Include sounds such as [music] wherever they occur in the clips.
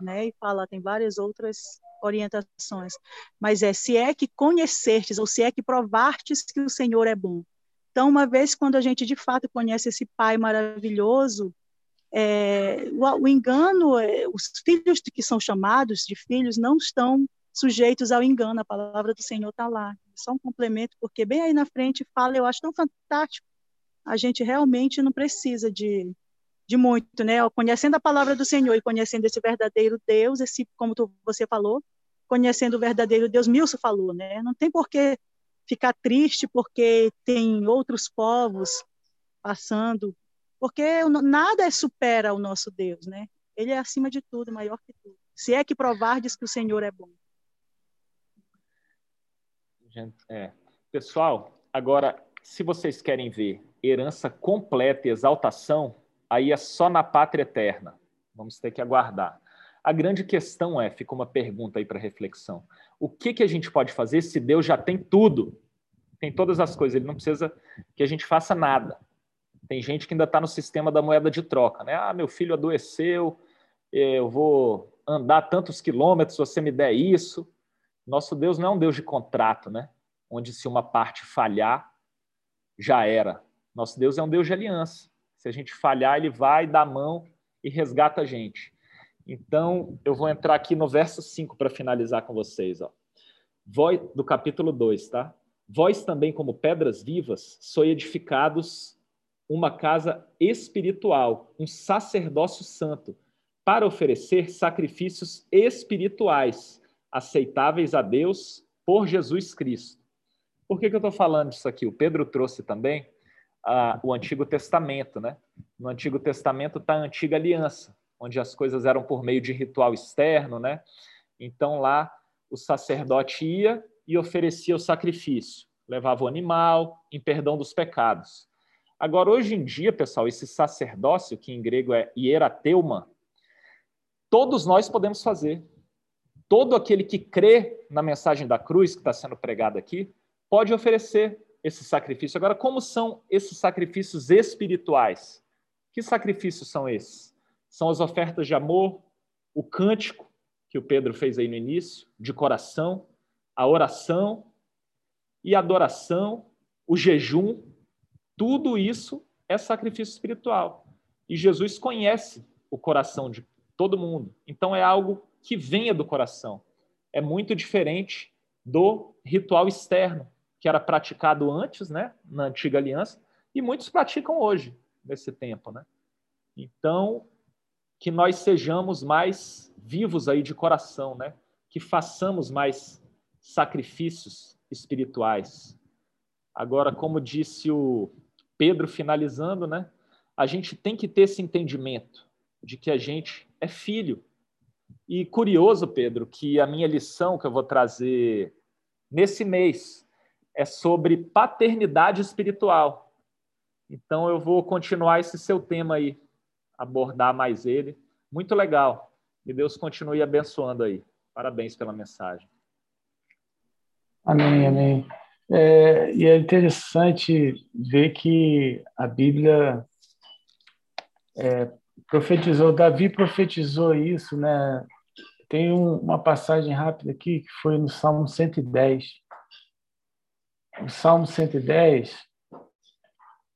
né? E fala, tem várias outras orientações. Mas é se é que conhecertes ou se é que provartes que o Senhor é bom. Então, uma vez quando a gente de fato conhece esse Pai maravilhoso, é, o, o, engano, é, os filhos que são chamados de filhos não estão sujeitos ao engano. A palavra do Senhor está lá. Só um complemento, porque bem aí na frente fala, eu acho tão fantástico. A gente realmente não precisa de de muito, né? Conhecendo a palavra do Senhor e conhecendo esse verdadeiro Deus, esse, como tu, você falou, conhecendo o verdadeiro Deus, Milson falou, né? Não tem por que ficar triste porque tem outros povos passando, porque nada supera o nosso Deus, né? Ele é acima de tudo, maior que tudo. Se é que provar diz que o Senhor é bom. É. Pessoal, agora, se vocês querem ver herança completa e exaltação, aí é só na pátria eterna. Vamos ter que aguardar. A grande questão é, fica uma pergunta aí para reflexão. O que, que a gente pode fazer se Deus já tem tudo? Tem todas as coisas, ele não precisa que a gente faça nada. Tem gente que ainda está no sistema da moeda de troca, né? Ah, meu filho adoeceu, eu vou andar tantos quilômetros você me der isso. Nosso Deus não é um Deus de contrato, né? Onde se uma parte falhar, já era. Nosso Deus é um Deus de aliança. Se a gente falhar, ele vai, dá a mão e resgata a gente. Então, eu vou entrar aqui no verso 5 para finalizar com vocês. Ó. Vós, do capítulo 2, tá? Vós também, como pedras vivas, sois edificados uma casa espiritual, um sacerdócio santo, para oferecer sacrifícios espirituais, aceitáveis a Deus por Jesus Cristo. Por que, que eu estou falando disso aqui? O Pedro trouxe também a, o Antigo Testamento. Né? No Antigo Testamento está a Antiga Aliança, onde as coisas eram por meio de ritual externo. Né? Então lá o sacerdote ia e oferecia o sacrifício, levava o animal em perdão dos pecados. Agora, hoje em dia, pessoal, esse sacerdócio, que em grego é hierateuma, todos nós podemos fazer. Todo aquele que crê na mensagem da cruz que está sendo pregada aqui, pode oferecer esse sacrifício. Agora, como são esses sacrifícios espirituais? Que sacrifícios são esses? São as ofertas de amor, o cântico que o Pedro fez aí no início, de coração, a oração e a adoração, o jejum, tudo isso é sacrifício espiritual. E Jesus conhece o coração de todo mundo. Então é algo que venha do coração. É muito diferente do ritual externo, que era praticado antes, né, na antiga aliança, e muitos praticam hoje, nesse tempo, né? Então, que nós sejamos mais vivos aí de coração, né? Que façamos mais sacrifícios espirituais. Agora, como disse o Pedro finalizando, né? A gente tem que ter esse entendimento de que a gente é filho. E curioso, Pedro, que a minha lição que eu vou trazer nesse mês é sobre paternidade espiritual. Então eu vou continuar esse seu tema aí, abordar mais ele. Muito legal. E Deus continue abençoando aí. Parabéns pela mensagem. Amém, amém. É, e é interessante ver que a Bíblia é, profetizou, Davi profetizou isso, né? Tem um, uma passagem rápida aqui que foi no Salmo 110 o Salmo 110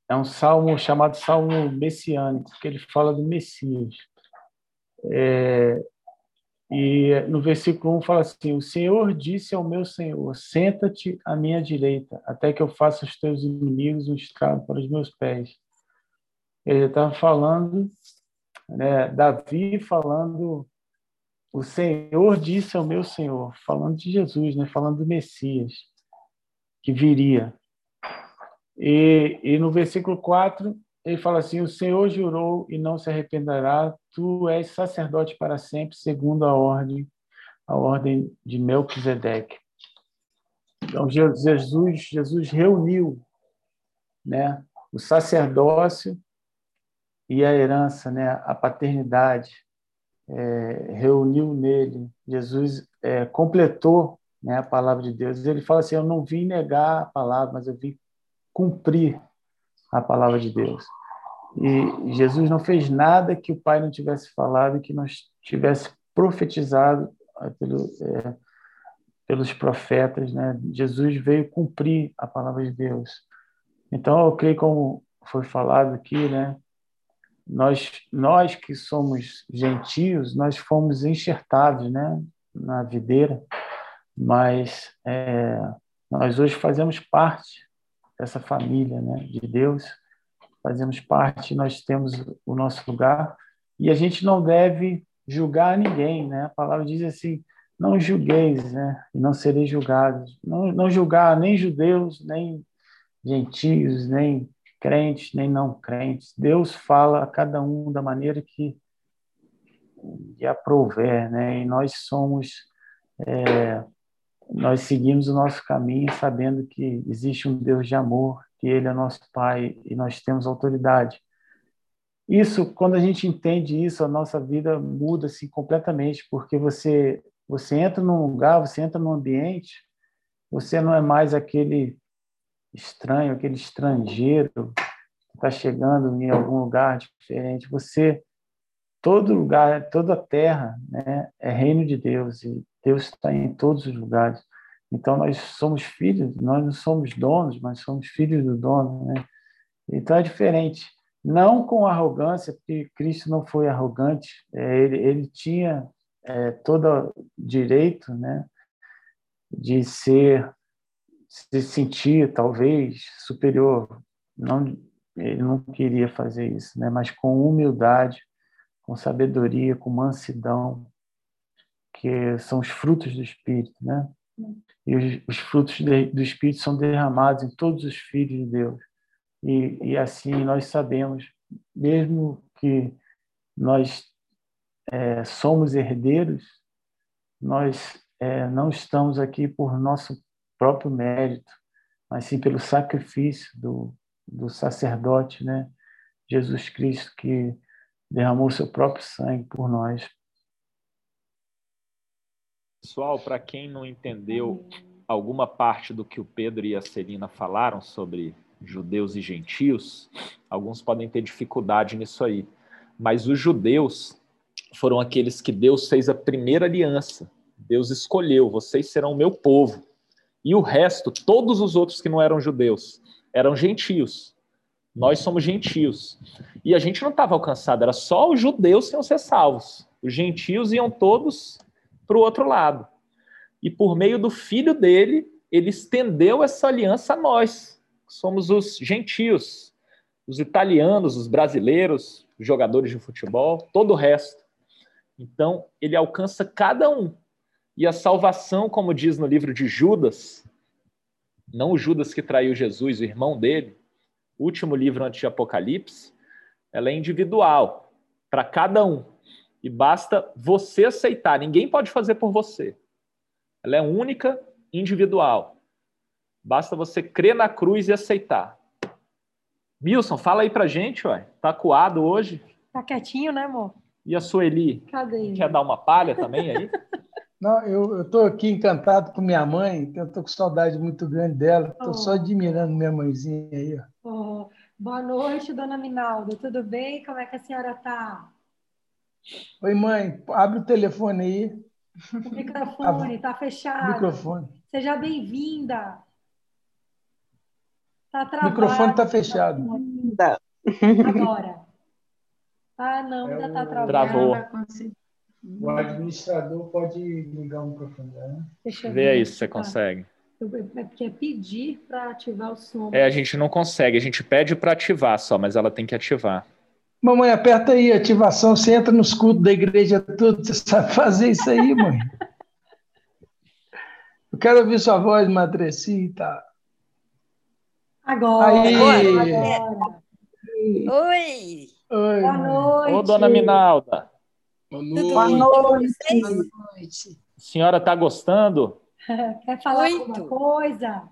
é um salmo chamado Salmo Messiânico, que ele fala do Messias. É, e no versículo 1 fala assim: O Senhor disse ao meu Senhor: Senta-te à minha direita, até que eu faça os teus inimigos um estrado para os meus pés. Ele estava falando, né, Davi falando, o Senhor disse ao meu Senhor, falando de Jesus, né, falando do Messias que viria. E, e no versículo 4, ele fala assim: O Senhor jurou e não se arrependerá, tu és sacerdote para sempre, segundo a ordem, a ordem de Melquisedeque. Então, Jesus, Jesus reuniu né, o sacerdócio e a herança, né, a paternidade, é, reuniu nele. Jesus é, completou né, a palavra de Deus. Ele fala assim: Eu não vim negar a palavra, mas eu vim cumprir a palavra de Deus. E Jesus não fez nada que o Pai não tivesse falado e que não tivesse profetizado pelo, é, pelos profetas, né? Jesus veio cumprir a palavra de Deus. Então, eu creio como foi falado aqui, né? Nós, nós que somos gentios, nós fomos enxertados, né? Na videira, mas é, nós hoje fazemos parte dessa família, né? De Deus, fazemos parte, nós temos o nosso lugar e a gente não deve julgar ninguém, né? A palavra diz assim: não julgueis, né? E não sereis julgados. Não, não julgar nem judeus, nem gentios, nem crentes, nem não crentes. Deus fala a cada um da maneira que lhe aprouver, né? E nós somos, é, nós seguimos o nosso caminho sabendo que existe um Deus de amor, que Ele é nosso Pai e nós temos autoridade. Isso, quando a gente entende isso, a nossa vida muda assim completamente, porque você você entra num lugar, você entra num ambiente, você não é mais aquele estranho, aquele estrangeiro que está chegando em algum lugar diferente. Você, todo lugar, toda terra, né, é reino de Deus e Deus está em todos os lugares. Então nós somos filhos, nós não somos donos, mas somos filhos do dono, né? Então é diferente. Não com arrogância, porque Cristo não foi arrogante. É, ele, ele tinha é, todo direito, né, de ser se sentir talvez superior. Não, ele não queria fazer isso, né? Mas com humildade, com sabedoria, com mansidão, que são os frutos do Espírito, né? E os, os frutos de, do Espírito são derramados em todos os filhos de Deus. E, e assim nós sabemos, mesmo que nós é, somos herdeiros, nós é, não estamos aqui por nosso próprio mérito, mas sim pelo sacrifício do, do sacerdote, né? Jesus Cristo, que derramou seu próprio sangue por nós. Pessoal, para quem não entendeu alguma parte do que o Pedro e a Celina falaram sobre judeus e gentios, alguns podem ter dificuldade nisso aí. Mas os judeus foram aqueles que Deus fez a primeira aliança. Deus escolheu, vocês serão o meu povo. E o resto, todos os outros que não eram judeus, eram gentios. Nós somos gentios. E a gente não estava alcançado, era só os judeus que iam ser salvos. Os gentios iam todos para o outro lado. E por meio do filho dele, ele estendeu essa aliança a nós, somos os gentios, os italianos, os brasileiros, os jogadores de futebol, todo o resto. Então, ele alcança cada um. E a salvação, como diz no livro de Judas, não o Judas que traiu Jesus, o irmão dele, último livro antes de Apocalipse, ela é individual, para cada um. E basta você aceitar, ninguém pode fazer por você. Ela é única, individual. Basta você crer na cruz e aceitar. Milson, fala aí pra gente, ué. Tá coado hoje? Tá quietinho, né, amor? E a Sueli? Cadê? Quer dar uma palha também aí? [laughs] Não, eu estou aqui encantado com minha mãe, eu estou com saudade muito grande dela, estou oh. só admirando minha mãezinha aí. Oh. Boa noite, dona Minalda, tudo bem? Como é que a senhora está? Oi, mãe, abre o telefone aí. O microfone está fechado. Microfone. Seja bem-vinda. Tá travado. O microfone está fechado. Agora. Ah, não, ainda está travado. Travou. O administrador pode ligar o microfone né? Deixa eu ver. Vê aí se você consegue. É porque é pedir para ativar o som. É, a gente não consegue, a gente pede para ativar só, mas ela tem que ativar. Mamãe, aperta aí, ativação, você entra nos cultos da igreja tudo, você sabe fazer isso aí, mãe? Eu quero ouvir sua voz, Madrecita. Agora. Aí. Agora. Oi. Oi. Boa noite. Ô, dona Minalda. Boa noite. Boa noite. Boa noite. A senhora está gostando? [laughs] Quer falar Muito. alguma coisa?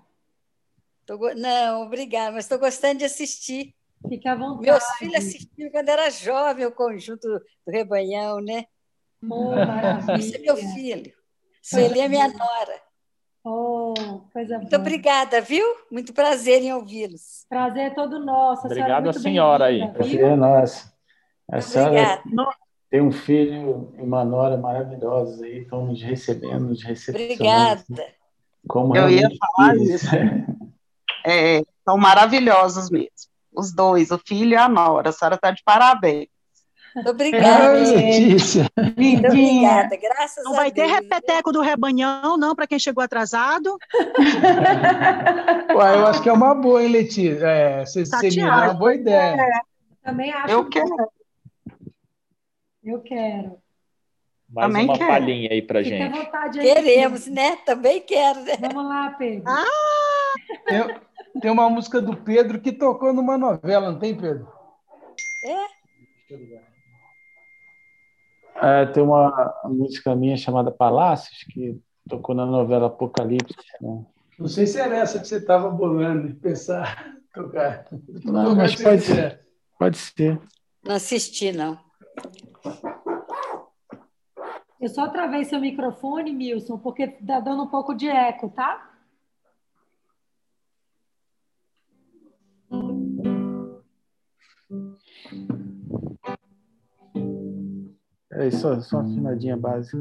Tô, não, obrigada, mas estou gostando de assistir. Fique à vontade. Meus filhos assistiam quando era jovem o conjunto do Rebanhão, né? Oh, Esse é meu filho. Sueli é minha nora. Oh, coisa Muito boa. obrigada, viu? Muito prazer em ouvi-los. Prazer é todo nosso. Obrigado a senhora, a senhora aí. Prazer é nosso. A senhora, tem um filho e uma nora maravilhosos aí, estão nos recebendo, nos recepcionando. Obrigada. Como Eu ia falar isso. [laughs] É, são maravilhosos mesmo. Os dois, o filho e a nora. A senhora está de parabéns. Obrigada, Letícia. Obrigada, graças não a vai Deus. ter repeteco do rebanhão, não, para quem chegou atrasado. [laughs] Ué, eu acho que é uma boa, hein, Letícia? É, você Tatiana. seminar é uma boa ideia. Também acho. Eu quero. Eu quero. Mais Também uma quero. palhinha aí pra à gente. vontade aí. Queremos, né? Também quero, né? Vamos lá, Pedro. Tem, tem uma música do Pedro que tocou numa novela, não tem, Pedro? É, tem uma música minha chamada Palácios, que tocou na novela Apocalipse. Né? Não sei se era essa que você estava bolando, de pensar, [laughs] tocar. Não, mas pode ser. Pode ser. Não assisti, não. Eu só travei seu microfone, Milson, porque tá dando um pouco de eco, tá? É só, só uma afinadinha básica.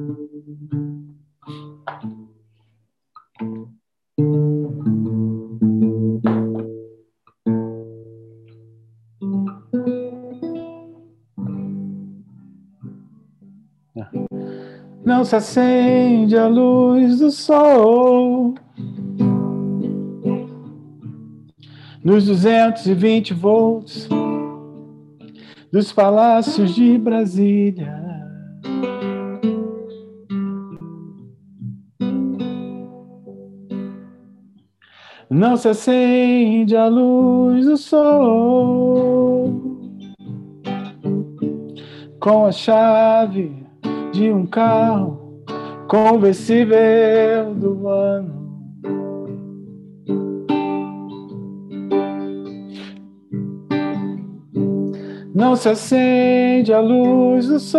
Não se acende a luz do sol nos 220 volts dos palácios de Brasília. Não se acende a luz do sol com a chave de um carro conversível do ano. Não se acende a luz do sol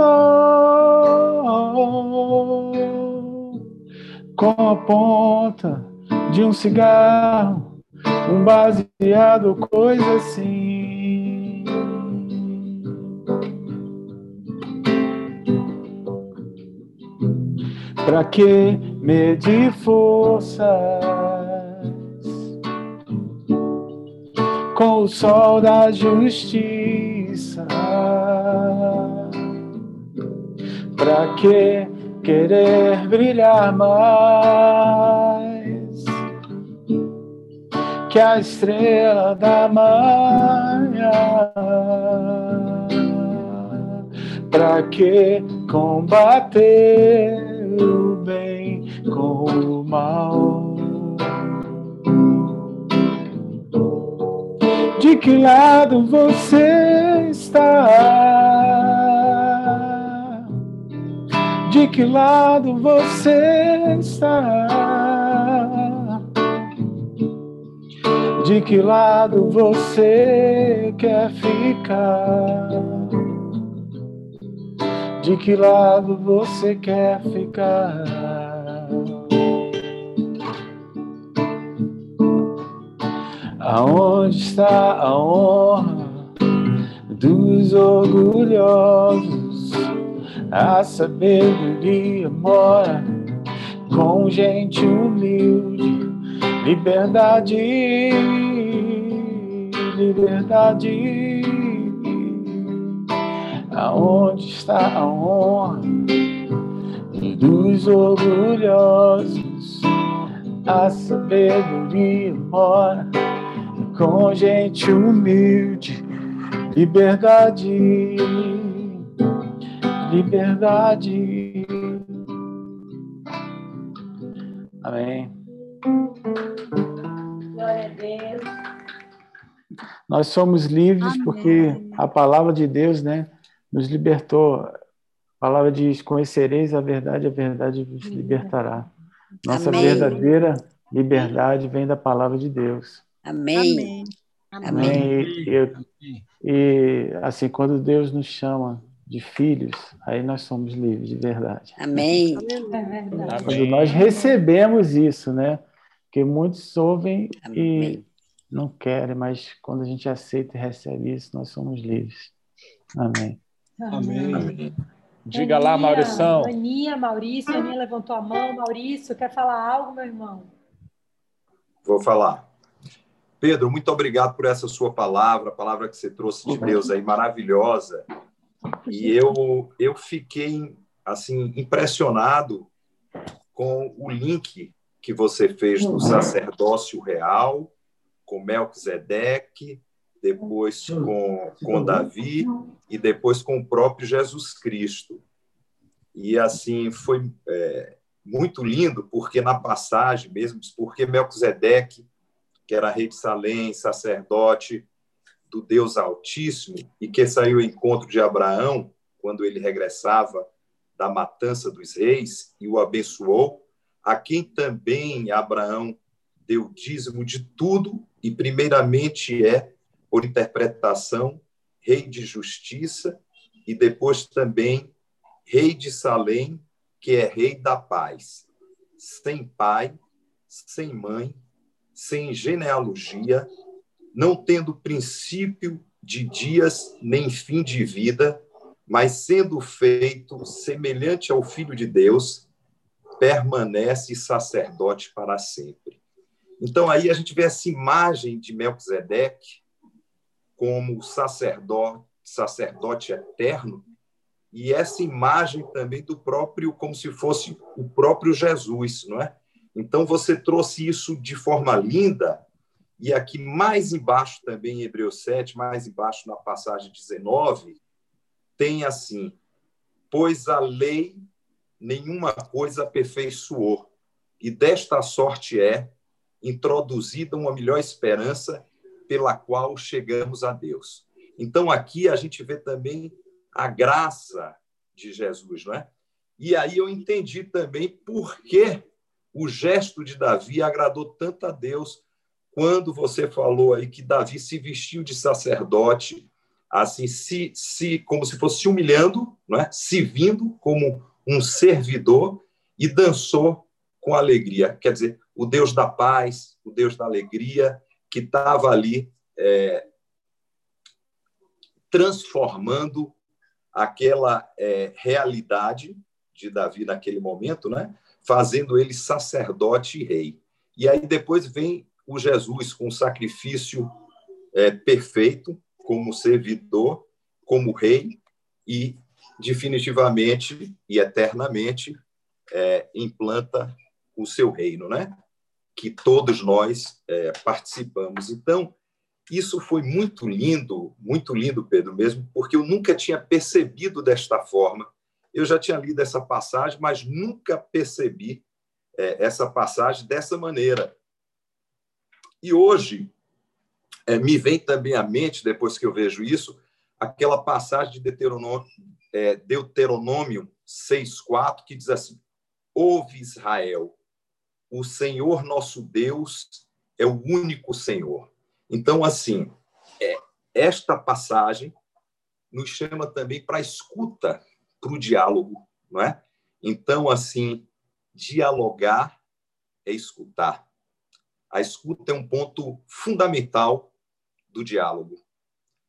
com a ponta de um cigarro, um baseado, coisa assim. Pra que medir forças. Com o sol da justiça? Pra que querer brilhar mais. Que a estrela da manhã? Pra que combater o bem com o mal? De que lado você está? De que lado você está? De que lado você quer ficar? De que lado você quer ficar? Aonde está a honra dos orgulhosos? A sabedoria mora com gente humilde. Liberdade, liberdade. Aonde está a honra dos orgulhosos? A sabedoria mora com gente humilde. Liberdade, liberdade. Amém. Glória a Deus. Nós somos livres Amém. porque a palavra de Deus, né, nos libertou. A palavra diz: Conhecereis a verdade, a verdade vos libertará. Nossa Amém. verdadeira liberdade vem da palavra de Deus. Amém. Amém. Amém. E, eu- e, assim, quando Deus nos chama de filhos, aí nós somos livres de verdade. Amém. É. Quando nós recebemos isso, né? Porque muitos ouvem e Amém. não querem, mas quando a gente aceita e recebe isso, nós somos livres. Amém. Amém. Diga Aninha, lá, Maurição. Aninha, Maurício, Aninha levantou a mão. Maurício, quer falar algo, meu irmão? Vou falar. Pedro, muito obrigado por essa sua palavra, a palavra que você trouxe de Deus aí, maravilhosa. E eu, eu fiquei, assim, impressionado com o link que você fez do sacerdócio real, com Melquisedeque, depois com, com Davi e depois com o próprio Jesus Cristo. E assim foi é, muito lindo, porque na passagem mesmo, porque Melquisedeque, que era rei de Salém, sacerdote do Deus Altíssimo, e que saiu ao encontro de Abraão quando ele regressava da matança dos reis e o abençoou, a quem também Abraão deu dízimo de tudo, e primeiramente é, por interpretação, rei de justiça, e depois também rei de Salém, que é rei da paz, sem pai, sem mãe, sem genealogia, não tendo princípio de dias nem fim de vida, mas sendo feito semelhante ao Filho de Deus, permanece sacerdote para sempre. Então aí a gente vê essa imagem de Melquisedeque como sacerdote, sacerdote eterno, e essa imagem também do próprio, como se fosse o próprio Jesus, não é? Então você trouxe isso de forma linda, e aqui mais embaixo também, em Hebreus 7, mais embaixo na passagem 19, tem assim: Pois a lei nenhuma coisa aperfeiçoou, e desta sorte é introduzida uma melhor esperança pela qual chegamos a Deus. Então aqui a gente vê também a graça de Jesus, não é? E aí eu entendi também por que o gesto de Davi agradou tanto a Deus quando você falou aí que Davi se vestiu de sacerdote, assim, se, se como se fosse se humilhando, não é? se vindo como um servidor e dançou com alegria. Quer dizer, o Deus da paz, o Deus da alegria, que estava ali é, transformando aquela é, realidade de Davi naquele momento, né? fazendo ele sacerdote e rei. E aí depois vem o Jesus com o sacrifício é, perfeito, como servidor, como rei, e definitivamente e eternamente é, implanta o seu reino, né? Que todos nós é, participamos. Então, isso foi muito lindo, muito lindo, Pedro, mesmo, porque eu nunca tinha percebido desta forma. Eu já tinha lido essa passagem, mas nunca percebi é, essa passagem dessa maneira. E hoje é, me vem também à mente, depois que eu vejo isso, aquela passagem de Deuteronômio, é, Deuteronômio 6,4, que diz assim: Ouve Israel, o Senhor nosso Deus é o único Senhor. Então, assim, é, esta passagem nos chama também para a escuta, para o diálogo, não é? Então, assim, dialogar é escutar. A escuta é um ponto fundamental do diálogo.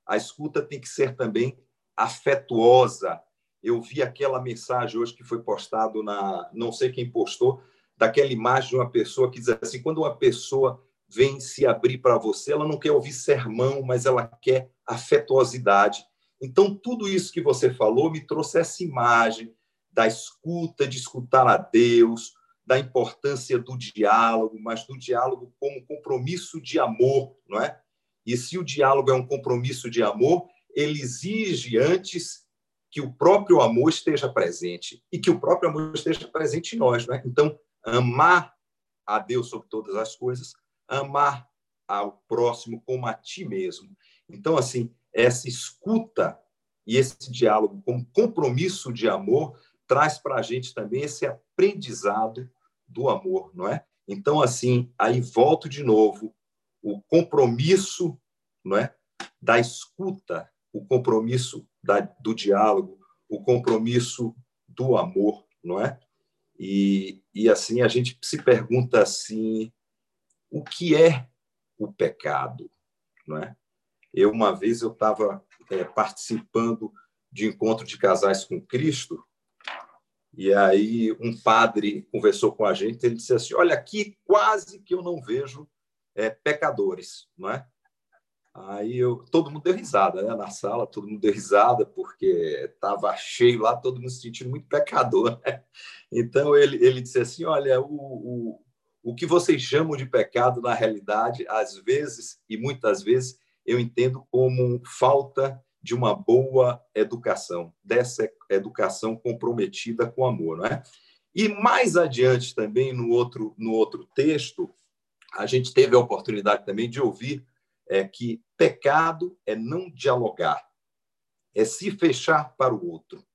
A escuta tem que ser também afetuosa. Eu vi aquela mensagem hoje que foi postado na, não sei quem postou, daquela imagem de uma pessoa que diz assim, quando uma pessoa vem se abrir para você, ela não quer ouvir sermão, mas ela quer afetuosidade. Então, tudo isso que você falou me trouxe essa imagem da escuta, de escutar a Deus, da importância do diálogo, mas do diálogo como compromisso de amor, não é? E se o diálogo é um compromisso de amor, ele exige antes que o próprio amor esteja presente e que o próprio amor esteja presente em nós, não é? Então, amar a Deus sobre todas as coisas, amar ao próximo como a ti mesmo. Então, assim, essa escuta e esse diálogo como compromisso de amor traz para a gente também esse aprendizado do amor, não é? Então, assim, aí volto de novo o compromisso, não é, da escuta, o compromisso da, do diálogo, o compromisso do amor, não é? E, e assim a gente se pergunta assim, o que é o pecado, não é? Eu uma vez eu estava é, participando de encontro de casais com Cristo E aí um padre conversou com a gente, ele disse assim: Olha, aqui quase que eu não vejo é, pecadores, não é? Aí eu, todo mundo deu risada, né? Na sala, todo mundo deu risada, porque estava cheio lá, todo mundo se sentindo muito pecador. Né? Então ele, ele disse assim: Olha, o, o, o que vocês chamam de pecado, na realidade, às vezes e muitas vezes, eu entendo como falta de uma boa educação, dessa educação comprometida com amor, não é? E mais adiante também no outro no outro texto, a gente teve a oportunidade também de ouvir é que pecado é não dialogar, é se fechar para o outro,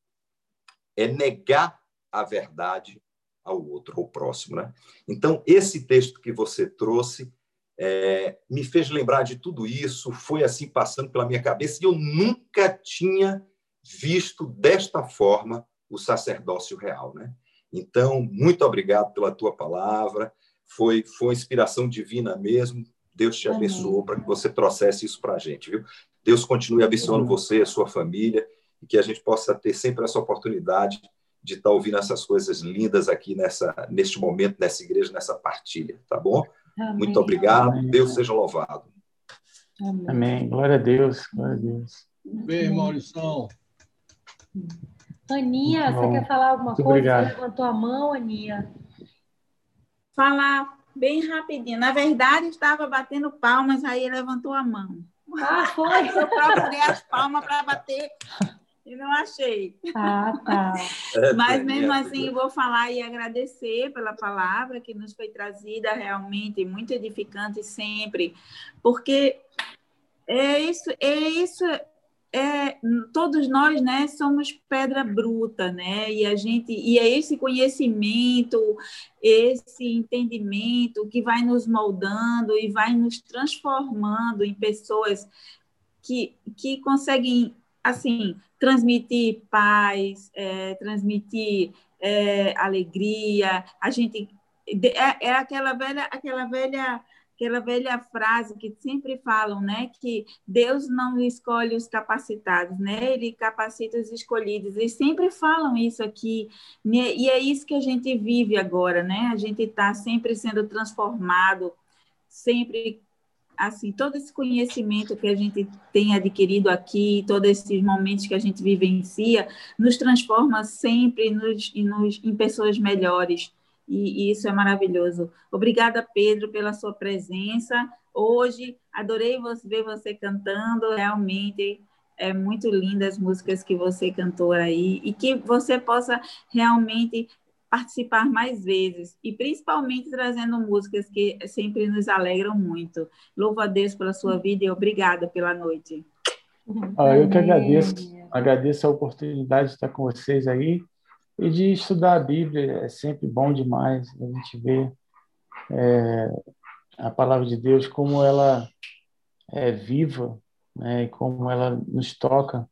é negar a verdade ao outro, ao próximo. Né? Então, esse texto que você trouxe é, me fez lembrar de tudo isso, foi assim passando pela minha cabeça, e eu nunca tinha visto desta forma o sacerdócio real. Né? Então, muito obrigado pela tua palavra, foi, foi inspiração divina mesmo, Deus te abençoou para que você trouxesse isso para a gente, viu? Deus continue abençoando você, a sua família, e que a gente possa ter sempre essa oportunidade de estar tá ouvindo essas coisas lindas aqui nessa, neste momento, nessa igreja, nessa partilha, tá bom? Amém. Muito obrigado, Amém. Deus seja louvado. Amém. Amém. Glória a Deus, glória a Deus. Bem, Maurição. Aninha, você quer falar alguma Muito coisa? Obrigado. Você levantou a mão, Aninha? Falar bem rapidinho. Na verdade, estava batendo palmas, aí levantou a mão. Ah, foi? Eu procurei as palmas para bater e não achei. Ah, tá. É, Mas mesmo assim, vou falar e agradecer pela palavra que nos foi trazida realmente muito edificante sempre, porque é isso, é isso é, todos nós, né, somos pedra bruta, né? E a gente e é esse conhecimento, esse entendimento que vai nos moldando e vai nos transformando em pessoas que, que conseguem assim transmitir paz, é, transmitir é, alegria. A gente é, é aquela velha aquela velha aquela velha frase que sempre falam, né, que Deus não escolhe os capacitados, né, ele capacita os escolhidos, eles sempre falam isso aqui, né? e é isso que a gente vive agora, né, a gente está sempre sendo transformado, sempre, assim, todo esse conhecimento que a gente tem adquirido aqui, todos esses momentos que a gente vivencia, nos transforma sempre nos, nos, em pessoas melhores, e, e isso é maravilhoso. Obrigada, Pedro, pela sua presença hoje. Adorei ver você cantando, realmente é muito linda as músicas que você cantou aí e que você possa realmente participar mais vezes e principalmente trazendo músicas que sempre nos alegram muito. Louvo a Deus pela sua vida e obrigada pela noite. Ah, eu que agradeço, agradeço a oportunidade de estar com vocês aí e de estudar a Bíblia é sempre bom demais a gente ver é, a palavra de Deus como ela é viva né, e como ela nos toca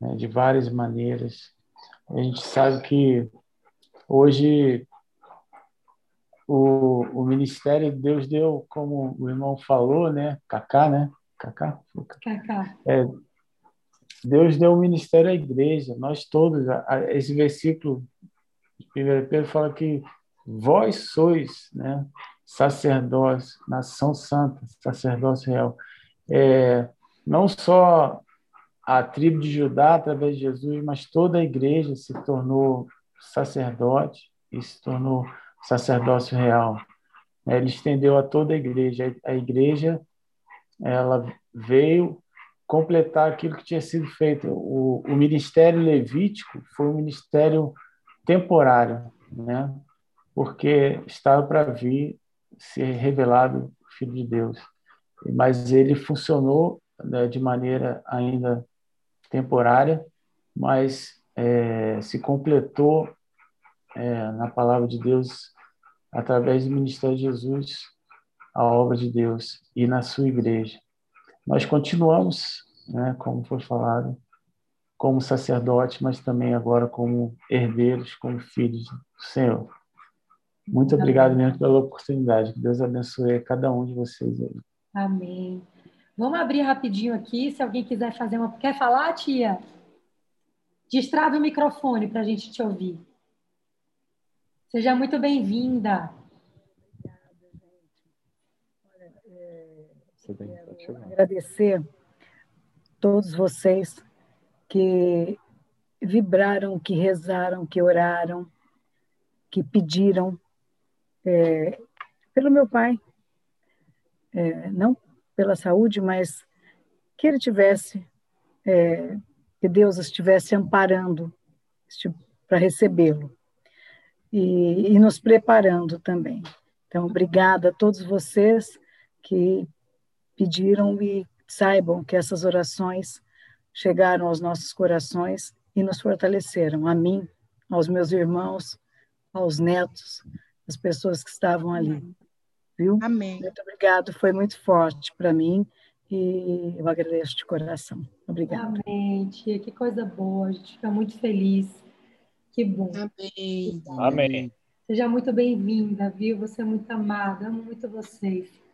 né, de várias maneiras. A gente sabe que hoje o, o ministério de Deus deu, como o irmão falou, né, Cacá, né, Cacá, Cacá. É, Deus deu o ministério à igreja, nós todos. Esse versículo de 1 Pedro fala que vós sois né, sacerdócio, nação santa, sacerdócio real. É, não só a tribo de Judá, através de Jesus, mas toda a igreja se tornou sacerdote e se tornou sacerdócio real. Ele estendeu a toda a igreja. A igreja ela veio completar aquilo que tinha sido feito. O, o ministério levítico foi um ministério temporário, né? porque estava para vir ser revelado o Filho de Deus. Mas ele funcionou né, de maneira ainda temporária, mas é, se completou é, na palavra de Deus através do ministério de Jesus, a obra de Deus e na sua igreja. Nós continuamos, né, como foi falado, como sacerdote, mas também agora como herdeiros, como filhos do Senhor. Muito obrigado mesmo pela oportunidade. Que Deus abençoe cada um de vocês aí. Amém. Vamos abrir rapidinho aqui, se alguém quiser fazer uma. Quer falar, tia? Destrava o microfone para a gente te ouvir. Seja muito bem-vinda. Agradecer todos vocês que vibraram, que rezaram, que oraram, que pediram é, pelo meu pai, é, não pela saúde, mas que ele tivesse, é, que Deus estivesse amparando para recebê-lo e, e nos preparando também. Então, obrigada a todos vocês que pediram e saibam que essas orações chegaram aos nossos corações e nos fortaleceram, a mim, aos meus irmãos, aos netos, as pessoas que estavam ali. Viu? Amém. Muito obrigado, foi muito forte para mim e eu agradeço de coração. Obrigada. Amém, tia, que coisa boa, a gente fica muito feliz. Que bom. Amém. Amém. Seja muito bem-vinda, viu? Você é muito amada, amo muito vocês.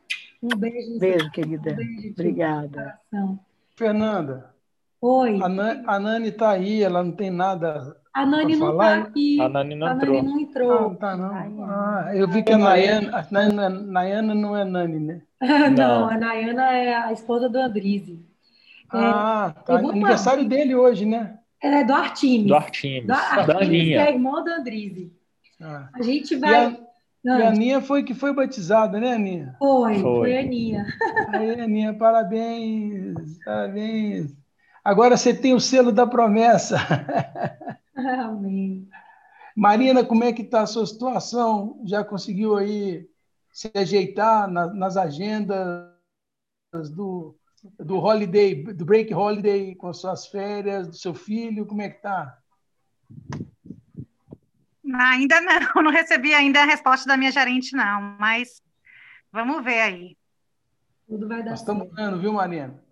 Um beijo. Beijo, querida. Um beijo, Obrigada. Fernanda. Oi. A, Nani, a Nani está aí, ela não tem nada. A Nani não está aqui. A Nani não a entrou. Nani não entrou. Ah, não tá, não. Ah, eu vi que a Nayana, a Nayana, Nayana não é Nani, né? [laughs] não, não, a Nayana é a esposa do Andrizi. Ah, tá. Aniversário dele hoje, né? Ela é do Artimes. Do Artimes. Do Artimes, da Aninha. que é irmã do Andrizi. Ah. A gente E vai. A, e a Aninha foi que foi batizada, né, Aninha? Foi, Foi. foi a Aninha. [laughs] Aí, Aninha, parabéns, parabéns. Agora você tem o selo da promessa. [laughs] Amém. Marina, como é que está a sua situação? Já conseguiu aí se ajeitar na- nas agendas do, do holiday, do break holiday com suas férias, do seu filho? Como é que está? Ainda não, [laughs] não recebi ainda a resposta da minha gerente, não, mas vamos ver aí. Tudo vai dar Nós estamos vendo, viu, Marina?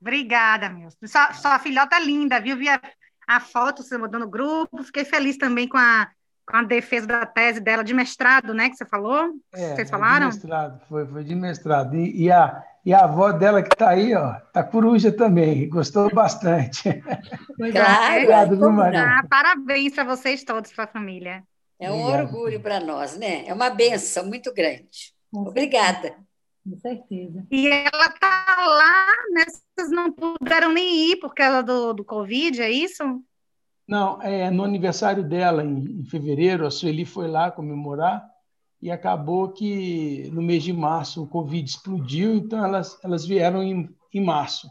Obrigada, meu. Sua, sua filhota linda, viu? Vi a, a foto você mandou no grupo, fiquei feliz também com a, com a defesa da tese dela de mestrado, né, que você falou? É, Vocês é falaram? De mestrado, foi, foi de mestrado. E, e a, e a avó dela que está aí, ó, tá coruja também, gostou bastante. Pois Claro, Obrigado, viu, não? Ah, parabéns para vocês todos, para a família. É um Obrigado. orgulho para nós, né? É uma benção muito grande. Com Obrigada. Com certeza. E ela tá lá, né? Vocês não puderam nem ir por causa do, do Covid, é isso? Não, é no aniversário dela, em, em fevereiro, a Sueli foi lá comemorar e acabou que no mês de março o Covid explodiu, então elas, elas vieram em, em março.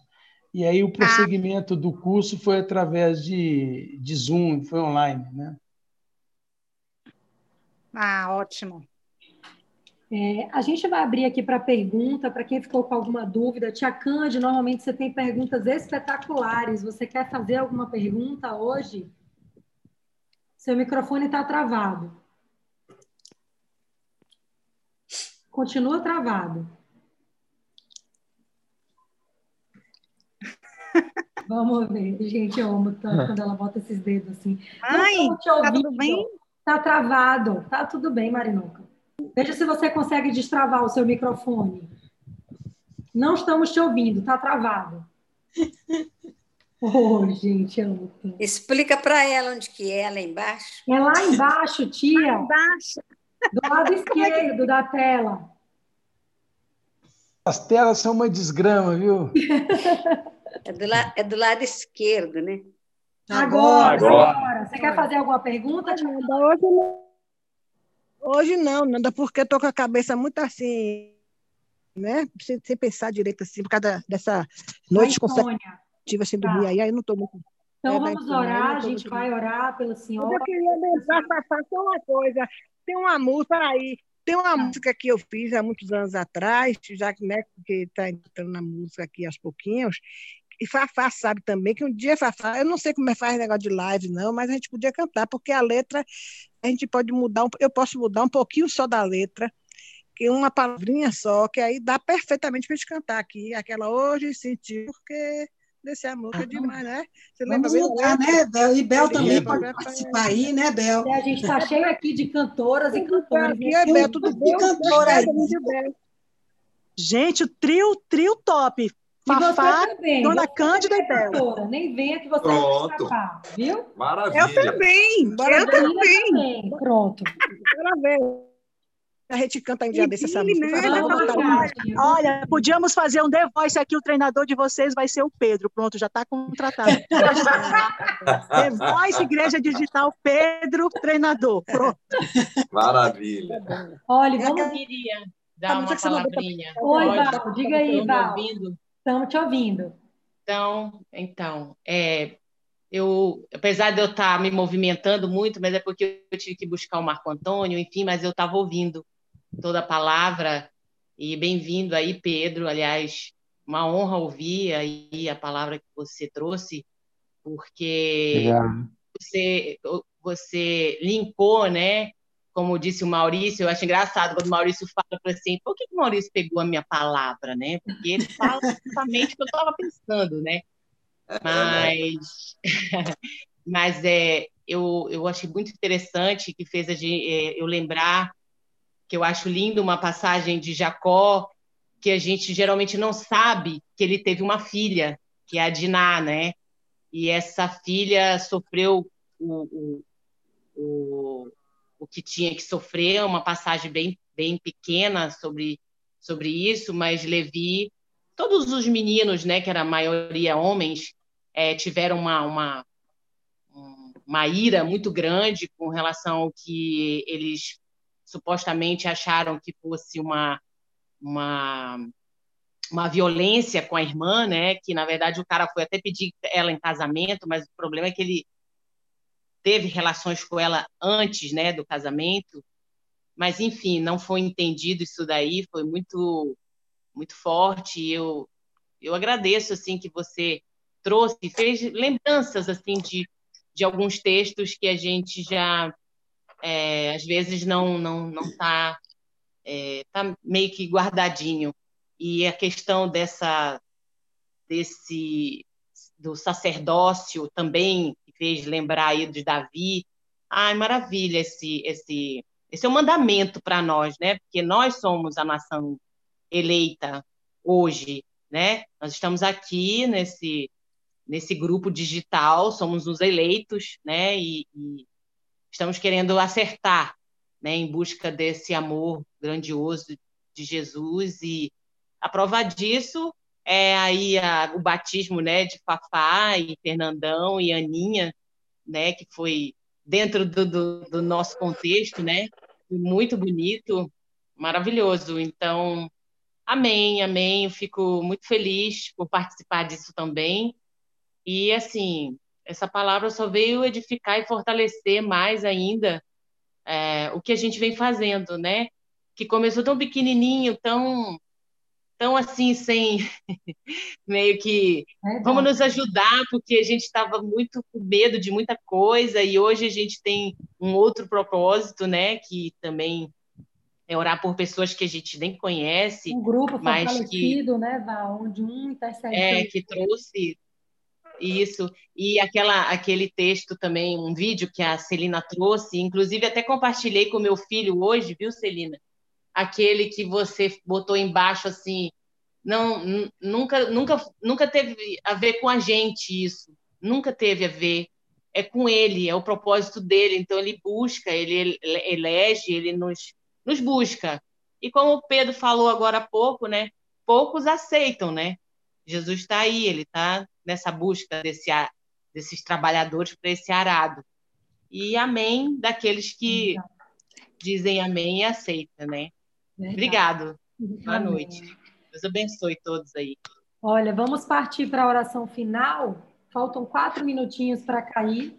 E aí o prosseguimento do curso foi através de, de Zoom, foi online, né? Ah, ótimo. É, a gente vai abrir aqui para pergunta, para quem ficou com alguma dúvida. Tia Cande, normalmente você tem perguntas espetaculares. Você quer fazer alguma pergunta hoje? Seu microfone está travado. Continua travado. [laughs] Vamos ver. Gente, eu amo tanto quando ela bota esses dedos assim. Te tá tudo bem? Tá travado. Tá tudo bem, Marinuca. Veja se você consegue destravar o seu microfone. Não estamos te ouvindo, tá travado. [laughs] Oh, gente, eu amo tanto. Explica para ela onde que é, lá embaixo. É lá embaixo, tia. Lá embaixo. Do lado [laughs] esquerdo da tela. As telas são uma desgrama, viu? É do, la... é do lado esquerdo, né? Agora, Agora. agora. Você quer fazer alguma pergunta? tia? Nanda, hoje não. Hoje não, Nanda, porque eu tô com a cabeça muito assim, né? Sem, sem pensar direito assim, por causa dessa noite Da insônia. consecutiva sem Tá. dormir aí, aí eu não tô muito. Então É, vamos orar, a gente vai orar pela Mas senhora. eu queria lembrar, Fafá, só uma coisa. Tem uma música aí, tem uma música que eu fiz há muitos anos atrás, já que né, está entrando na música aqui aos pouquinhos. E Fafá sabe também que um dia Fafá, eu não sei como é que faz negócio de live, não, mas a gente podia cantar, porque a letra a gente pode mudar, um, eu posso mudar um pouquinho só da letra, que uma palavrinha só, que aí dá perfeitamente para a gente cantar aqui. Aquela hoje senti, porque desse amor que é demais, né? Você lembra Vamos bem letra? né, Bel? E Bel também pode pra- participar aí, né, Bel? E a gente está cheio aqui de cantoras e cantores. Aqui é Bel, tudo bem? cantora aí. Gente, o trio, trio top. E Fafá. Dona você Cândida e Bel. pastora. Nem venha que você Pronto. vai escapar, viu? Maravilha. Eu também, eu ver. também. também. Pronto. Ver. A gente canta um dia desse essa música. Olha, podíamos fazer um The Voice aqui, o treinador de vocês vai ser o Pedro. Pronto, já está contratado. [laughs] The Voice Igreja Digital, Pedro, treinador. Pronto. Maravilha. Olha, É vamos. Eu queria dar uma palavrinha. Oi? Val, diga aí, Val. Estamos te ouvindo. Então, então, é, eu, apesar de eu estar me movimentando muito, mas é porque eu tive que buscar o Marco Antônio, enfim, mas eu estava ouvindo toda a palavra e bem-vindo aí, Pedro. Aliás, uma honra ouvir aí a palavra que você trouxe, porque você, você linkou, né? Como disse o Maurício, eu acho engraçado quando o Maurício fala para assim, por que, que o Maurício pegou a minha palavra, né? Porque ele fala exatamente o que eu estava pensando, né? Mas, [laughs] mas é, eu, eu achei muito interessante que fez a gente, é, eu lembrar que eu acho lindo uma passagem de Jacó que a gente geralmente não sabe que ele teve uma filha, que é a Diná, né? E essa filha sofreu o, o, o, o que tinha que sofrer, uma passagem bem, bem pequena sobre, sobre isso, mas Levi, todos os meninos, né, que era a maioria homens, é, tiveram uma, uma, uma ira muito grande com relação ao que eles supostamente acharam que fosse uma, uma, uma violência com a irmã, né? Que na verdade o cara foi até pedir ela em casamento, mas o problema é que ele teve relações com ela antes, né, do casamento. Mas enfim, não foi entendido isso daí, foi muito muito forte. E eu eu agradeço assim que você trouxe, fez lembranças assim de de alguns textos que a gente já é, às vezes não não não está é, tá meio que guardadinho. E a questão dessa desse do sacerdócio também fez lembrar aí de Davi ai maravilha esse esse esse é um mandamento para nós né? Porque nós somos a nação eleita hoje né? Nós estamos aqui nesse nesse grupo digital somos os eleitos né? E, e estamos querendo acertar né, em busca desse amor grandioso de Jesus e a prova disso é aí a, o batismo né, de Fafá e Fernandão e Aninha, né, que foi dentro do, do, do nosso contexto, né, muito bonito, maravilhoso. Então, amém, amém. Eu fico muito feliz por participar disso também. E assim, essa palavra só veio edificar e fortalecer mais ainda é, o que a gente vem fazendo, né? Que começou tão pequenininho, tão, tão assim, sem [laughs] meio que É vamos nos ajudar, porque a gente estava muito com medo de muita coisa e hoje a gente tem um outro propósito, né? Que também é orar por pessoas que a gente nem conhece, Um grupo mas que né, Val? Onde um intercede é, que trouxe isso. E aquela, aquele texto também, um vídeo que a Celina trouxe, inclusive até compartilhei com meu filho hoje, viu, Celina? Aquele que você botou embaixo assim, não, nu- nunca, nunca, nunca teve a ver com a gente isso, nunca teve a ver. É com ele, é o propósito dele. Então ele busca, ele- elege, ele nos, nos busca. E como o Pedro falou agora há pouco, né? Poucos aceitam, né? Jesus está aí, ele está nessa busca desse, desses trabalhadores para esse arado. E amém daqueles que dizem amém e aceitam, né? Obrigado. Boa Amém. noite. Deus abençoe todos aí. Olha, vamos partir para a oração final. Faltam quatro minutinhos para cair.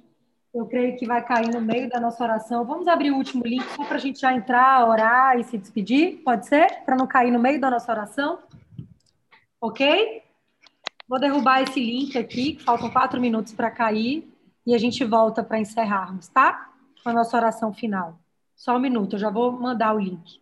Eu creio que vai cair no meio da nossa oração. Vamos abrir o último link só para a gente já entrar, orar e se despedir? Pode ser? Para não cair no meio da nossa oração? Ok? Vou derrubar esse link aqui, que faltam quatro minutos para cair, e a gente volta para encerrarmos, tá? Com a nossa oração final. Só um minuto, eu já vou mandar o link.